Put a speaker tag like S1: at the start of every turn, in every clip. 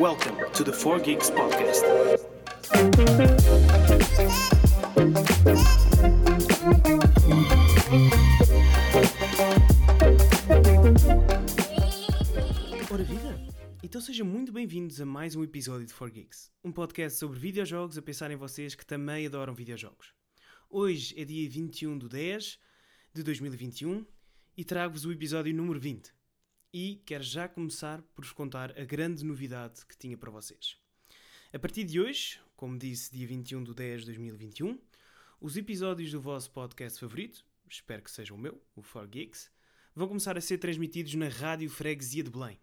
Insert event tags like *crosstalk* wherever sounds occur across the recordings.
S1: Welcome to the 4 Geeks Podcast. Ora viva! Então sejam muito bem-vindos a mais um episódio de 4 Geeks, um podcast sobre videojogos a pensar em vocês que também adoram videojogos. Hoje é dia 21 de 10 de 2021 e trago-vos o episódio número 20. E quero já começar por vos contar a grande novidade que tinha para vocês. A partir de hoje, como disse, dia 21 de 10 de 2021, os episódios do vosso podcast favorito, espero que seja o meu, o 4 Geeks, vão começar a ser transmitidos na Rádio Freguesia de Belém.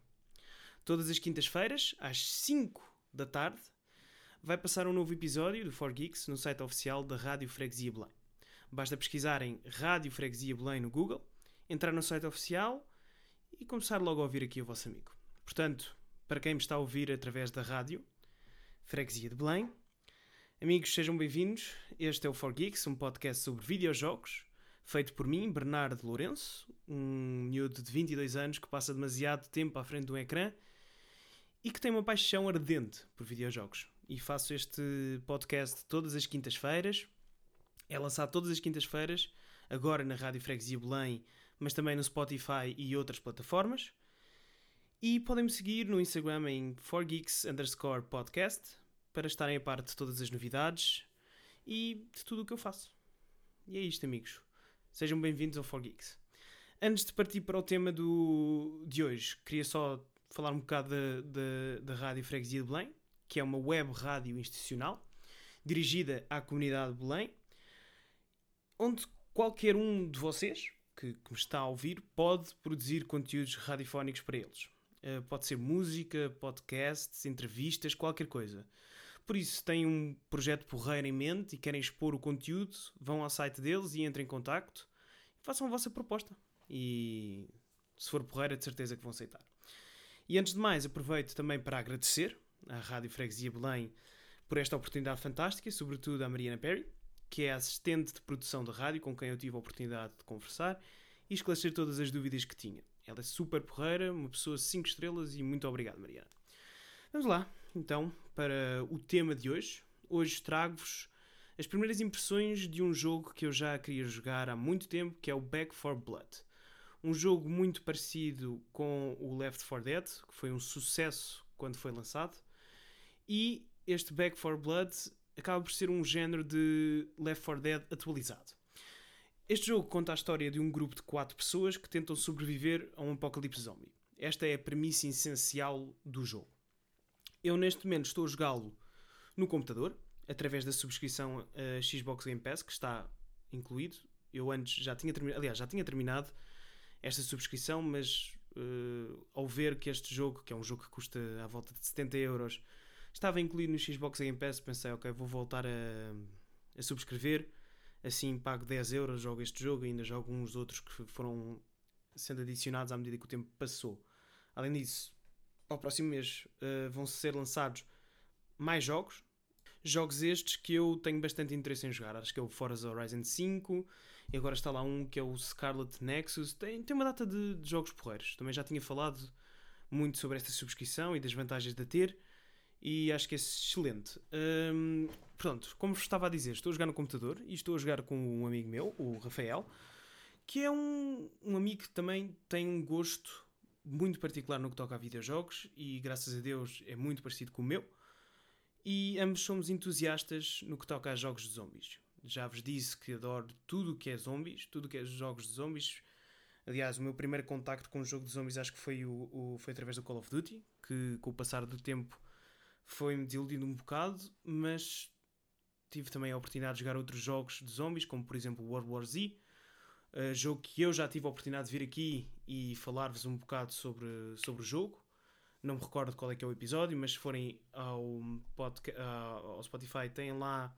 S1: Todas as quintas-feiras, às 5 da tarde, vai passar um novo episódio do 4 Geeks no site oficial da Rádio Freguesia Belém. Basta pesquisarem Rádio Freguesia Belém no Google, entrar no site oficial e começar logo a ouvir aqui o vosso amigo. Portanto, para quem me está a ouvir através da rádio Freguesia de Belém, amigos, sejam bem-vindos. Este é o 4 Geeks, um podcast sobre videojogos, feito por mim, Bernardo Lourenço, um miúdo de 22 anos que passa demasiado tempo à frente de um ecrã e que tem uma paixão ardente por videojogos. E faço este podcast todas as quintas-feiras. É lançado todas as quintas-feiras, agora na Rádio Freguesia Belém, mas também no Spotify e outras plataformas. E podem me seguir no Instagram em 4geeks underscore podcast para estarem a par de todas as novidades e de tudo o que eu faço. E é isto, amigos. Sejam bem-vindos ao 4geeks. Antes de partir para o tema do, de hoje, queria só falar um bocado da Rádio Freguesia de Belém, que é uma web rádio institucional dirigida à comunidade de Belém, onde qualquer um de vocês que, que me está a ouvir pode produzir conteúdos radiofónicos para eles. Uh, pode ser música, podcasts, entrevistas, qualquer coisa. Por isso, se têm um projeto porreiro em mente e querem expor o conteúdo, vão ao site deles e entrem em contacto e façam a vossa proposta. E se for porreira, de certeza que vão aceitar. E antes de mais, aproveito também para agradecer à Rádio Freguesia Belém por esta oportunidade fantástica, sobretudo à Mariana Perry, que é assistente de produção da rádio com quem eu tive a oportunidade de conversar e esclarecer todas as dúvidas que tinha. Ela é super porreira, uma pessoa 5 estrelas e muito obrigado, Mariana. Vamos lá, então, para o tema de hoje. Hoje trago-vos as primeiras impressões de um jogo que eu já queria jogar há muito tempo, que é o Back 4 Blood. Um jogo muito parecido com o Left 4 Dead, que foi um sucesso quando foi lançado. E este Back 4 Blood acaba por ser um género de Left 4 Dead atualizado. Este jogo conta a história de um grupo de quatro pessoas que tentam sobreviver a um apocalipse zombie. Esta é a premissa essencial do jogo. Eu neste momento estou a jogá-lo no computador, através da subscrição a Xbox Game Pass, que está incluído. Eu antes já tinha terminado, aliás, já tinha terminado esta subscrição, mas uh, ao ver que este jogo, que é um jogo que custa à volta de 70 euros, estava incluído no Xbox Game Pass, pensei, ok, vou voltar a, a subscrever, assim pago 10 euros, jogo este jogo ainda jogo uns outros que foram sendo adicionados à medida que o tempo passou. Além disso, ao próximo mês uh, vão ser lançados mais jogos, jogos estes que eu tenho bastante interesse em jogar. Acho que é o Forza Horizon 5 e agora está lá um que é o Scarlet Nexus. Tem, tem uma data de, de jogos porreiros. Também já tinha falado muito sobre esta subscrição e das vantagens de ter e acho que é excelente. Hum, pronto, como vos estava a dizer, estou a jogar no computador e estou a jogar com um amigo meu, o Rafael, que é um, um amigo que também tem um gosto muito particular no que toca a videojogos e graças a Deus é muito parecido com o meu. E ambos somos entusiastas no que toca a jogos de zombies. Já vos disse que adoro tudo o que é zombies, tudo o que é jogos de zombies. Aliás, o meu primeiro contacto com um jogo de zombies acho que foi, o, o foi através do Call of Duty, que com o passar do tempo foi-me desiludindo um bocado, mas tive também a oportunidade de jogar outros jogos de zombies, como por exemplo World War Z, uh, jogo que eu já tive a oportunidade de vir aqui e falar-vos um bocado sobre, sobre o jogo. Não me recordo qual é que é o episódio, mas se forem ao, podcast, ao Spotify, têm lá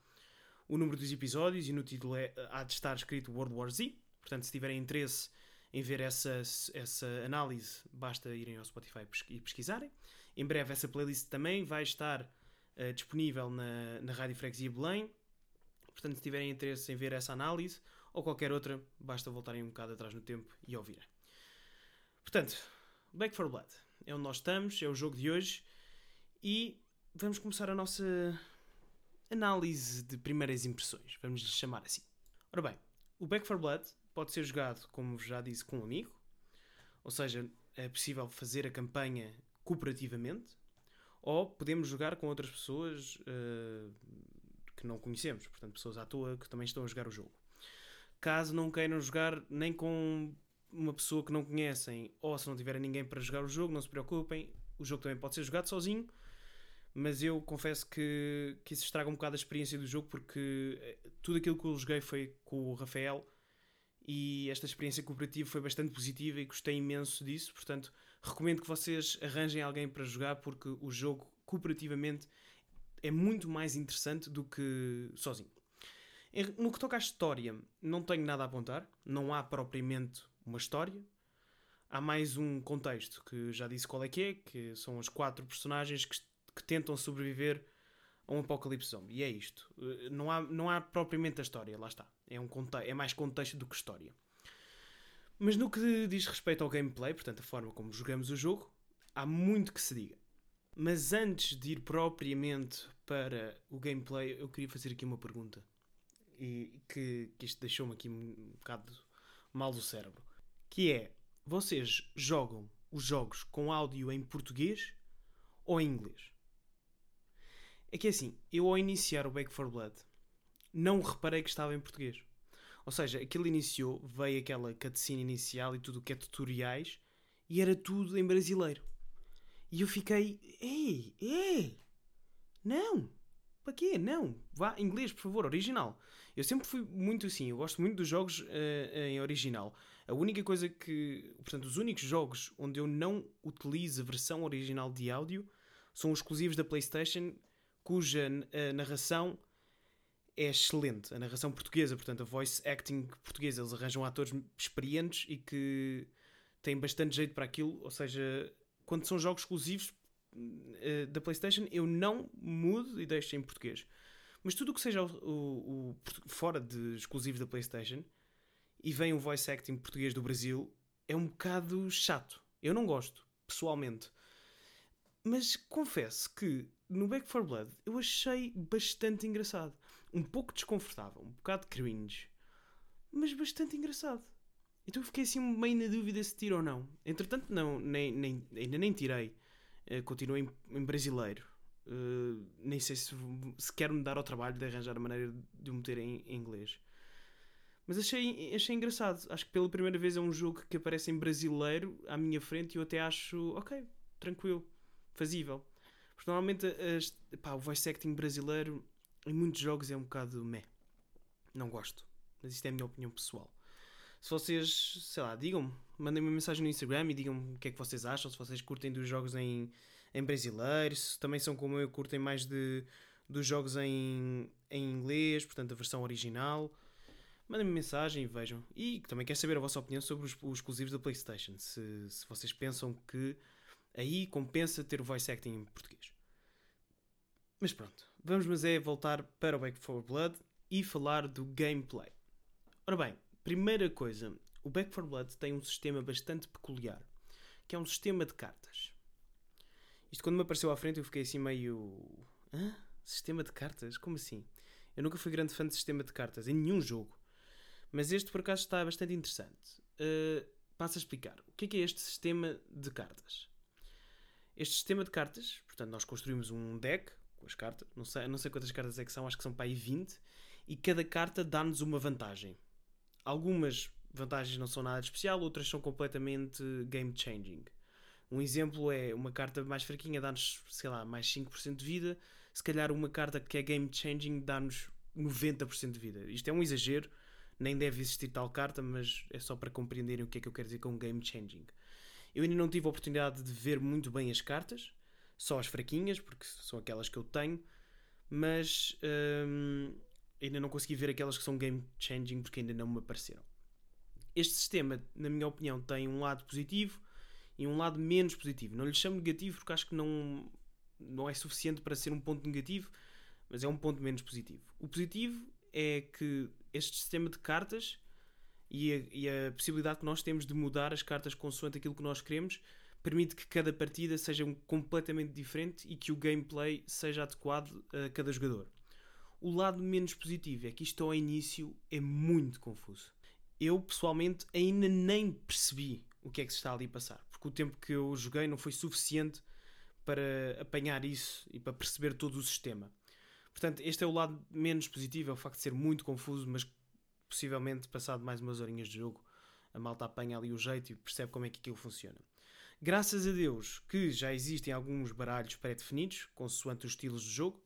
S1: o número dos episódios e no título é, há de estar escrito World War Z. Portanto, se tiverem interesse em ver essa, essa análise, basta irem ao Spotify e pesquisarem. Em breve essa playlist também vai estar uh, disponível na, na Rádio Freguesia Belém. Portanto, se tiverem interesse em ver essa análise ou qualquer outra, basta voltarem um bocado atrás no tempo e ouvirem. Portanto, Back 4 Blood é onde nós estamos, é o jogo de hoje. E vamos começar a nossa análise de primeiras impressões, vamos lhe chamar assim. Ora bem, o Back 4 Blood pode ser jogado, como já disse, com um amigo, ou seja, é possível fazer a campanha cooperativamente, ou podemos jogar com outras pessoas uh, que não conhecemos, portanto, pessoas à toa que também estão a jogar o jogo. Caso não queiram jogar nem com uma pessoa que não conhecem, ou se não tiverem ninguém para jogar o jogo, não se preocupem, o jogo também pode ser jogado sozinho, mas eu confesso que, que isso estraga um bocado a experiência do jogo porque eh, tudo aquilo que eu joguei foi com o Rafael e esta experiência cooperativa foi bastante positiva e gostei imenso disso, portanto recomendo que vocês arranjem alguém para jogar porque o jogo cooperativamente é muito mais interessante do que sozinho. No que toca à história, não tenho nada a apontar, não há propriamente uma história, há mais um contexto que já disse qual é que é, que são as quatro personagens que que tentam sobreviver a um apocalipse zombie. E é isto. Eh, não há, não há propriamente a história, lá está. É, um é mais contexto do que história. Mas no que diz respeito ao gameplay, portanto, a forma como jogamos o jogo, há muito que se diga. Mas antes de ir propriamente para o gameplay, eu queria fazer aqui uma pergunta. E que, que isto deixou-me aqui um bocado mal do cérebro. Que é, vocês jogam os jogos com áudio em português ou em inglês? É que é assim, eu ao iniciar o Back 4 Blood não reparei que estava em português. Ou seja, aquilo iniciou, veio aquela cutscene inicial e tudo o que é tutoriais e era tudo em brasileiro. E eu fiquei, ei, ei, não, para quê? Não, vá, inglês, por favor, original. Eu sempre fui muito assim, eu gosto muito dos jogos uh, em original. A única coisa que, portanto, os únicos jogos onde eu não utilizo a versão original de áudio são os exclusivos da PlayStation cuja a narração é excelente. A narração portuguesa, portanto, a voice acting portuguesa. Eles arranjam atores experientes e que têm bastante jeito para aquilo. Ou seja, quando são jogos exclusivos uh, da PlayStation, eu não mudo e deixo em português. Mas tudo o que seja o, o, o, fora de exclusivos da PlayStation e vem o voice acting português do Brasil, é um bocado chato. Eu não gosto, pessoalmente. Mas confesso que no Back 4 Blood eu achei bastante engraçado. Um pouco desconfortável, um bocado cringe, mas bastante engraçado. Então eu fiquei assim meio na dúvida se tiro ou não. Entretanto, não, nem, nem, ainda nem tirei. Uh, continuei em, em brasileiro. Uh, nem sei se, se quero me dar ao trabalho de arranjar a maneira de o meter em, em inglês. Mas achei, achei engraçado. Acho que pela primeira vez é um jogo que aparece em brasileiro à minha frente e eu até acho, ok, tranquilo, fazível. Porque normalmente as, pá, o voice acting brasileiro em muitos jogos é um bocado meh. Não gosto. Mas isto é a minha opinião pessoal. Se vocês, sei lá, digam-me, mandem-me uma mensagem no Instagram e digam-me o que é que vocês acham, se vocês curtem dos jogos em, em brasileiro, se também são como eu, curtem mais de, dos jogos em, em inglês, portanto a versão original. Mandem-me mensagem e vejam. E também quero saber a vossa opinião sobre os, os exclusivos da PlayStation. Se, se vocês pensam que Aí compensa ter o voice acting em português. Mas pronto, vamos mas é voltar para o Back 4 Blood e falar do gameplay. Ora bem, primeira coisa, o Back 4 Blood tem um sistema bastante peculiar, que é um sistema de cartas. Isto quando me apareceu à frente eu fiquei assim meio... Hã? Sistema de cartas? Como assim? Eu nunca fui grande fã de sistema de cartas, em nenhum jogo. Mas este por acaso está bastante interessante. Uh, passo a explicar. O que é, que é este sistema de cartas? Este sistema de cartas, portanto, nós construímos um deck com as cartas, não sei, não sei quantas cartas é que são, acho que são para aí 20, e cada carta dá-nos uma vantagem. Algumas vantagens não são nada de especial, outras são completamente game changing. Um exemplo é uma carta mais fraquinha dá-nos, sei lá, mais 5% de vida, se calhar uma carta que é game changing dá-nos 90% de vida. Isto é um exagero, nem deve existir tal carta, mas é só para compreenderem o que é que eu quero dizer com game changing. Eu ainda não tive a oportunidade de ver muito bem as cartas, só as fraquinhas, porque são aquelas que eu tenho, mas hum, ainda não consegui ver aquelas que são game changing porque ainda não me apareceram. Este sistema, na minha opinião, tem um lado positivo e um lado menos positivo. Não lhe chamo negativo porque acho que não, não é suficiente para ser um ponto negativo, mas é um ponto menos positivo. O positivo é que este sistema de cartas e a, e a, possibilidade que nós temos de mudar as cartas consoante aquilo que nós queremos permite que cada partida seja um completamente diferente e que o gameplay seja adequado a cada jogador. O lado menos positivo é que isto ao início é muito confuso. Eu pessoalmente ainda nem percebi o que é que se está ali a passar, porque o tempo que eu joguei não foi suficiente para apanhar isso e para perceber todo o sistema. Portanto, este é o lado menos positivo, é o facto de ser muito confuso, mas possivelmente, passado mais umas horinhas de jogo, a malta apanha ali o jeito e percebe como é que aquilo funciona. Graças a Deus que já existem alguns baralhos pré-definidos, consoante os estilos de jogo,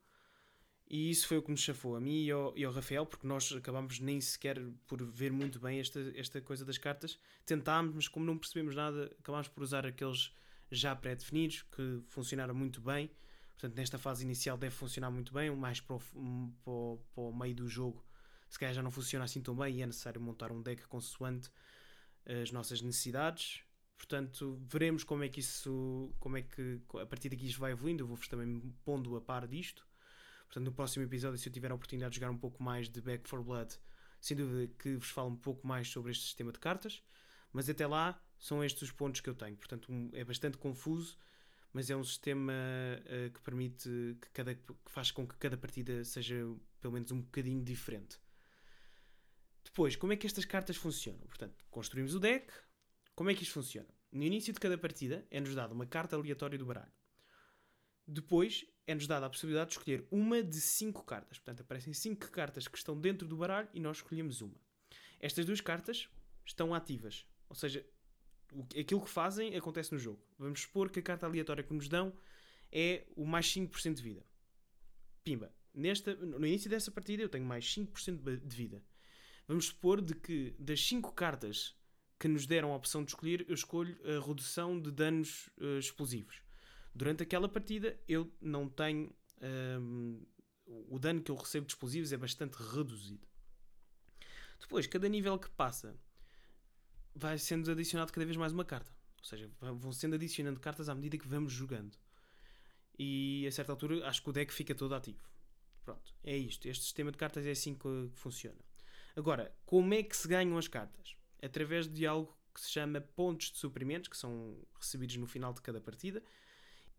S1: e isso foi o que nos chafou a mim e ao, e ao Rafael, porque nós acabámos nem sequer por ver muito bem esta, esta coisa das cartas. Tentámos, mas como não percebemos nada, acabámos por usar aqueles já pré-definidos que funcionaram muito bem. Portanto, nesta fase inicial deve funcionar muito bem, mais para o, para para o meio do jogo, se calhar já não funciona assim tão bem e é necessário montar um deck consoante as nossas necessidades. Portanto, veremos como é que isso, como é que a partir daqui isto vai evoluindo. Eu vou-vos também pondo a par disto. Portanto, no próximo episódio, se eu tiver a oportunidade de jogar um pouco mais de Back for Blood, sem dúvida que vos falo um pouco mais sobre este sistema de cartas. Mas até lá, são estes os pontos que eu tenho. Portanto, é bastante confuso, mas é um sistema uh, que permite que, cada, que faz com que cada partida seja pelo menos um bocadinho diferente. Depois, como é que estas cartas funcionam? Portanto, construímos o deck. Como é que isto funciona? No início de cada partida é-nos dada uma carta aleatória do baralho. Depois é-nos dada a possibilidade de escolher uma de cinco cartas. Portanto, aparecem cinco cartas que estão dentro do baralho e nós escolhemos uma. Estas duas cartas estão ativas. Ou seja, aquilo que fazem acontece no jogo. Vamos supor que a carta aleatória que nos dão é o mais 5% de vida. Pimba. Nesta, no início dessa partida eu tenho mais 5% de vida. Vamos supor de que das 5 cartas que nos deram a opção de escolher, eu escolho a redução de danos uh, explosivos. Durante aquela partida eu não tenho. Um, o dano que eu recebo de explosivos é bastante reduzido. Depois, cada nível que passa vai sendo adicionado cada vez mais uma carta. Ou seja, vão sendo adicionando cartas à medida que vamos jogando. E a certa altura acho que o deck fica todo ativo. Pronto, é isto. Este sistema de cartas é assim que funciona. Agora, como é que se ganham as cartas? Através de algo que se chama pontos de suprimentos, que são recebidos no final de cada partida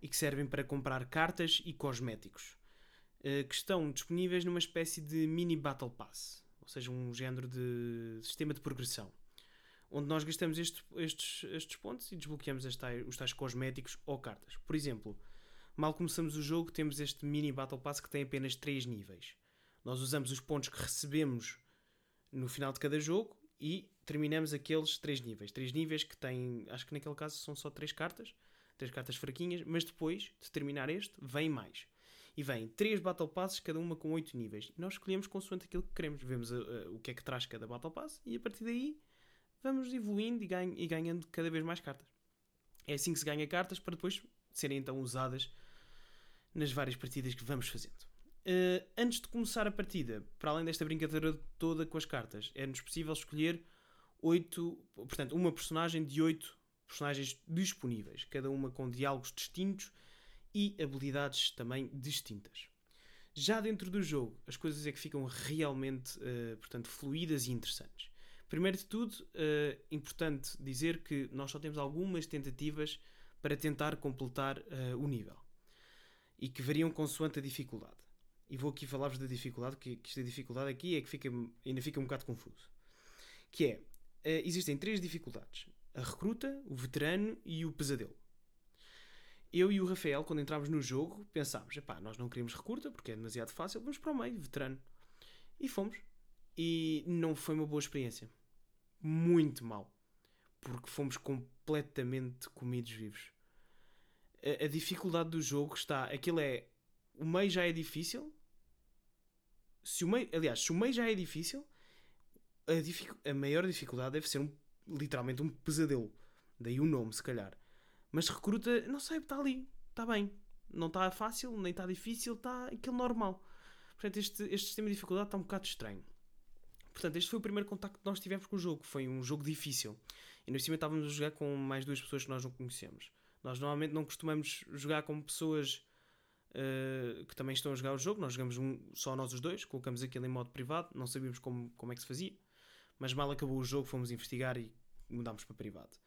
S1: e que servem para comprar cartas e cosméticos, eh, que estão disponíveis numa espécie de mini Battle Pass, ou seja, um género de sistema de progressão onde nós gastamos estes, estes, estes pontos e desbloqueamos tais, os tais cosméticos ou cartas. Por exemplo, mal começamos o jogo, temos este mini Battle Pass que tem apenas 3 níveis. Nós usamos os pontos que recebemos no final de cada jogo e terminamos aqueles 3 níveis. 3 níveis que têm, acho que naquele caso são só 3 cartas, 3 cartas fraquinhas, mas depois de terminar este, vem mais. E vem 3 Battle Passes, cada uma com 8 níveis. E nós escolhemos consoante aquilo que queremos. Vemos uh, uh, o que é que traz cada Battle Pass e a partir daí vamos evoluindo e, ganho, e ganhando cada vez mais cartas. É assim que se ganha cartas para depois serem então usadas nas várias partidas que vamos fazendo. Uh, antes de começar a partida, para além desta brincadeira toda com as cartas, é-nos possível escolher oito, portanto, uma personagem de oito personagens disponíveis, cada uma com diálogos distintos e habilidades também distintas. Já dentro do jogo, as coisas é que ficam realmente, uh, portanto, fluídas e interessantes. Primeiro de tudo, é importante dizer que nós só temos algumas tentativas para tentar completar uh, o nível e que variam consoante a dificuldade. E vou aqui falar-vos da dificuldade, que, que esta dificuldade aqui é que fica, ainda fica um bocado confuso. Que é, uh, existem três dificuldades. A recruta, o veterano e o pesadelo. Eu e o Rafael, quando entramos no jogo, pensámos, epá, nós não queremos recruta porque é demasiado fácil, vamos para o meio, veterano. E fomos. E não foi uma boa experiência. Muito mal. Porque fomos completamente comidos vivos. A, a dificuldade do jogo está. Aquilo é. O meio já é difícil. Se o meio, aliás, se o meio já é difícil, a, dific, a maior dificuldade deve ser um, literalmente um pesadelo. Daí o nome, se calhar. Mas recruta, não sei, está ali. Está bem. Não está fácil, nem está difícil, está aquilo normal. Portanto, este, este sistema de dificuldade está um bocado estranho. Portanto, este foi o primeiro contacto que nós tivemos com o jogo. Foi um jogo difícil. E no cima estávamos a jogar com mais duas pessoas que nós não conhecemos. Nós normalmente não costumamos jogar com pessoas uh, que também estão a jogar o jogo. Nós jogamos um, só nós os dois, colocamos aquilo em modo privado, não sabíamos como, como é que se fazia. Mas mal acabou o jogo, fomos investigar e mudámos para privado.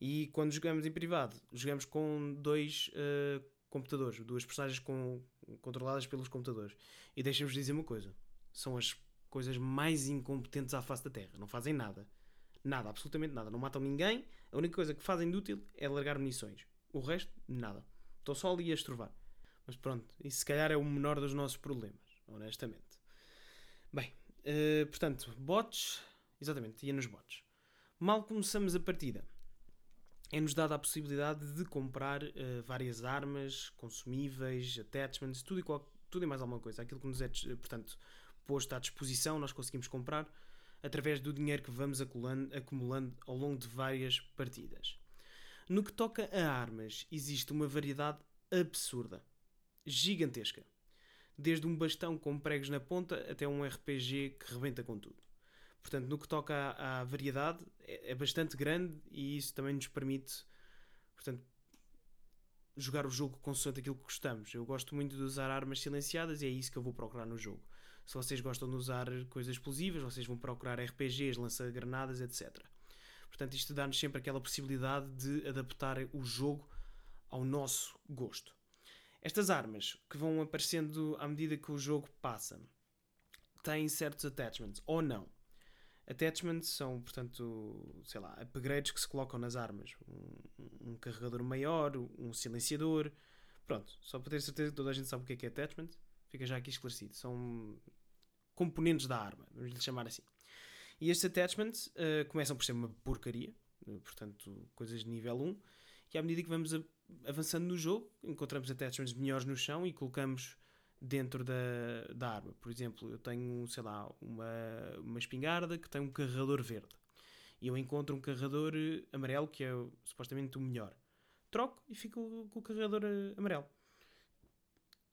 S1: E quando jogamos em privado, jogamos com dois uh, computadores, duas personagens com, controladas pelos computadores. E deixa-vos dizer uma coisa: são as coisas mais incompetentes à face da Terra. Não fazem nada. Nada, absolutamente nada. Não matam ninguém. A única coisa que fazem de útil é largar munições. O resto, nada. Estão só ali a estrovar. Mas pronto, isso se calhar é o menor dos nossos problemas, honestamente. Bem, uh, portanto, bots. Exatamente, ia nos bots. Mal começamos a partida, é-nos dada a possibilidade de comprar uh, várias armas, consumíveis, attachments, tudo e, qual, tudo e mais alguma coisa. Aquilo que nos é, portanto, posto à disposição, nós conseguimos comprar através do dinheiro que vamos acumulando ao longo de várias partidas. No que toca a armas, existe uma variedade absurda, gigantesca. Desde um bastão com pregos na ponta até um RPG que rebenta com tudo. Portanto, no que toca à, à variedade, é, é, bastante grande e isso também nos permite, portanto, jogar o jogo consoante aquilo que gostamos. Eu gosto muito de usar armas silenciadas e é isso que eu vou procurar no jogo. Se vocês gostam de usar coisas explosivas, vocês vão procurar RPGs, lança-granadas, etc. Portanto, isto dá-nos sempre aquela possibilidade de adaptar o jogo ao nosso gosto. Estas armas que vão aparecendo à medida que o jogo passa têm certos attachments ou não. Attachments são, portanto, sei lá, upgrades que se colocam nas armas. Um, um carregador maior, um silenciador. Pronto, só para ter certeza que toda a gente sabe o que é, que é attachment, fica já aqui esclarecido. São componentes da arma, vamos lhe chamar assim. E estes attachments uh, começam por ser uma porcaria, uh, portanto, coisas de nível 1, e à medida que vamos avançando no jogo, encontramos attachments melhores no chão e colocamos dentro da, da arma. Por exemplo, eu tenho, sei lá, uma, uma espingarda que tem um carregador verde. E eu encontro um carregador eh, amarelo que é supostamente o melhor. Troco e fico com o carregador amarelo.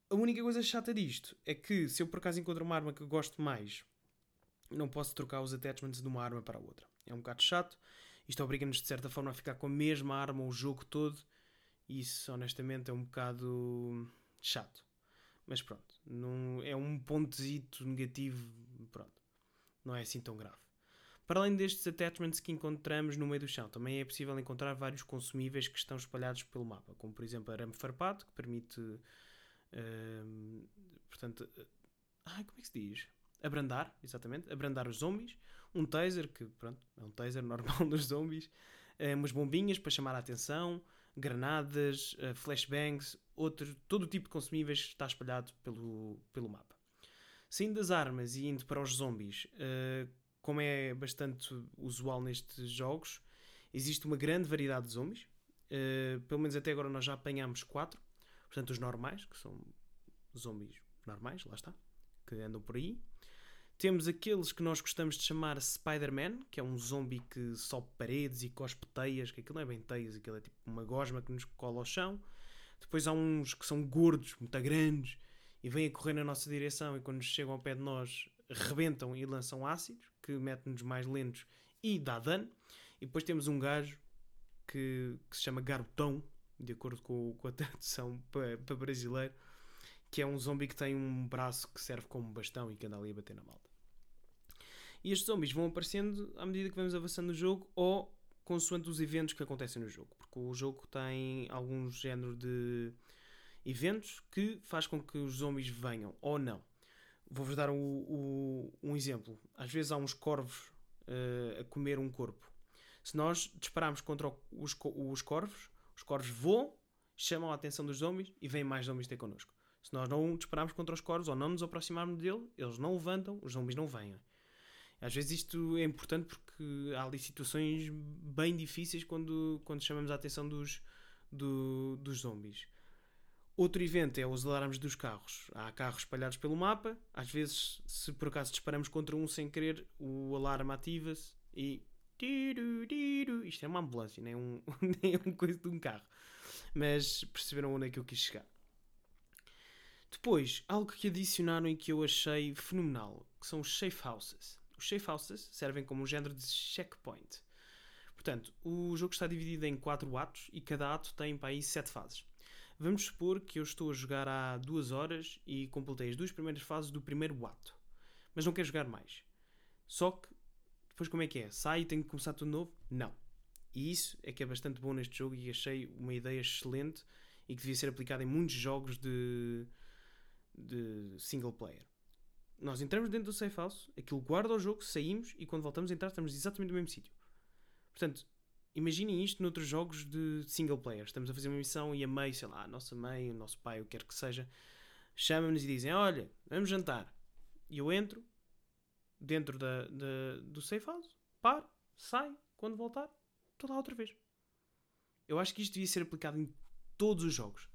S1: A única coisa chata disto é que se eu por acaso encontro uma arma que gosto mais não posso trocar os attachments de uma arma para outra. É um bocado chato. Isto obriga-nos de certa forma a ficar com a mesma arma o jogo todo. Isso honestamente é um bocado chato. Mas pronto, não, é um pontozito negativo. Pronto, não é assim tão grave. Para além destes attachments que encontramos no meio do chão, também é possível encontrar vários consumíveis que estão espalhados pelo mapa, como por exemplo arame farpado, que permite. Uh, portanto. Uh, ai, como é que se diz? abrandar, exatamente, abrandar os zombies, um taser, que pronto, é um taser *laughs* normal dos zombies, uh, umas bombinhas para chamar a atenção, granadas, uh, flashbangs, outro, todo o tipo de consumíveis está espalhado pelo, pelo mapa. Saindo das armas e indo para os zombies, uh, como é bastante usual nestes jogos, existe uma grande variedade de zombies. Uh, pelo menos até agora nós já apanhamos quatro. Portanto, os normais, que são zombies normais, lá está, que andam por aí. Temos aqueles que nós gostamos de chamar Spider-Man, que é um zombie que sobe paredes e cospe teias, que aquilo não é bem teias, aquilo é tipo uma gosma que nos cola ao chão. Depois há uns que são gordos, muito grandes, e vêm a correr na nossa direção e quando chegam ao pé de nós rebentam e lançam ácidos, que metem-nos mais lentos e dá dano. E depois temos um gajo que, que se chama Garotão, de acordo com, com a *laughs* tradução para, para brasileiro, que é um zombie que tem um braço que serve como bastão e que anda ali a bater na malta. E estes zombies vão aparecendo à medida que vamos avançando no jogo ou consoante os eventos que acontecem no jogo, porque o jogo tem algum género de eventos que faz com que os zombies venham ou não. Vou-vos dar o, o, um exemplo. Às vezes há uns corvos uh, a comer um corpo. Se nós dispararmos contra os, os corvos, os corvos voam, chamam a atenção dos zombies e vêm mais zombies ter connosco. Se nós não dispararmos contra os corvos ou não nos aproximarmos dele, eles não levantam, os zombies não vêm. Às vezes isto é importante porque há ali situações bem difíceis quando, quando chamamos a atenção dos, do, dos zombies. Outro evento é os alarmes dos carros. Há carros espalhados pelo mapa. Às vezes, se por acaso disparamos contra um sem querer, o alarme ativa-se e. Isto é uma ambulância, nem, um, *laughs* nem uma coisa de um carro. Mas perceberam onde é que eu quis chegar. Depois, algo que adicionaram e que eu achei fenomenal, que são os safe houses. Os safe houses servem como um género de checkpoint. Portanto, o jogo está dividido em quatro atos e cada ato tem para aí sete fases. Vamos supor que eu estou a jogar há duas horas e completei as duas primeiras fases do primeiro ato, mas não quero jogar mais. Só que depois como é que é? Sai e tenho que começar tudo novo? Não. E isso é que é bastante bom neste jogo e achei uma ideia excelente e que devia ser aplicada em muitos jogos de, de single player. Nós entramos dentro do safe house, aquilo guarda o jogo, saímos e quando voltamos a entrar estamos exatamente no mesmo sítio. Portanto, imaginem isto noutros jogos de single player. Estamos a fazer uma missão e a mãe, sei lá, a nossa mãe, o nosso pai, o que quer que seja, chamam-nos e dizem: Olha, vamos jantar. E eu entro dentro da, da, do safe house, paro, saio, quando voltar, estou lá outra vez. Eu acho que isto devia ser aplicado em todos os jogos.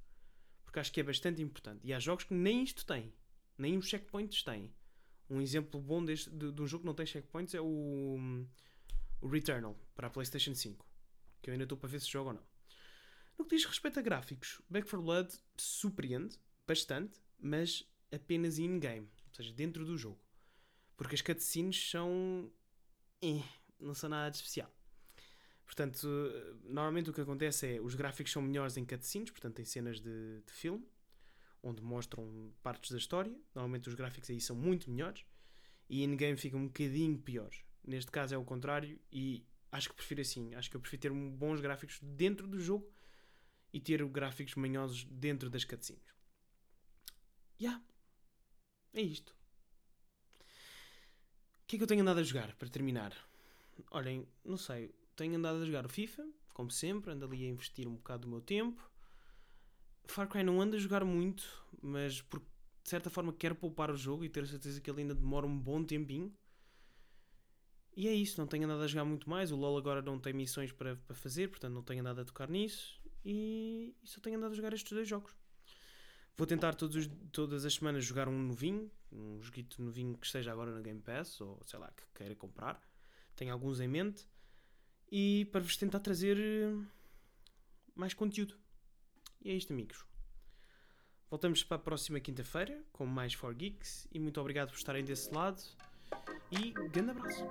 S1: Porque acho que é bastante importante. E há jogos que nem isto têm. Nem os checkpoints têm. Um exemplo bom deste, de, de um jogo que não tem checkpoints é o, o Returnal para a PlayStation 5. Que eu ainda estou para ver se jogo ou não. No que diz respeito a gráficos, Back 4 Blood surpreende bastante, mas apenas in-game. Ou seja, dentro do jogo. Porque as cutscenes são. Eh, não são nada de especial. Portanto, normalmente o que acontece é os gráficos são melhores em cutscenes, portanto, em cenas de, de filme, onde mostram partes da história. Normalmente os gráficos aí são muito melhores e in-game ficam um bocadinho piores. Neste caso é o contrário e acho que prefiro assim. Acho que eu prefiro ter bons gráficos dentro do jogo e ter gráficos manhosos dentro das cutscenes. Já. Yeah. É isto. O que é que eu tenho andado a jogar para terminar? Olhem, não sei tenho andado a jogar o FIFA, como sempre, ando ali a investir um bocado do meu tempo. Far Cry não ando a jogar muito, mas por, de certa forma quero poupar o jogo e ter a certeza que ele ainda demora um bom tempinho. E é isso, não tenho andado a jogar muito mais. O LoL agora não tem missões para, para fazer, portanto não tenho andado a tocar nisso. E, só tenho andado a jogar estes dois jogos. Vou tentar os, todas as semanas jogar um novinho, um joguito novinho que esteja agora na Game Pass, ou sei lá, que queira comprar. Tenho alguns em mente e para vos tentar trazer eh, mais conteúdo. E é isto, amigos. Voltamos para a próxima quinta-feira com mais 4Geeks e muito obrigado por estarem desse lado e grande abraço.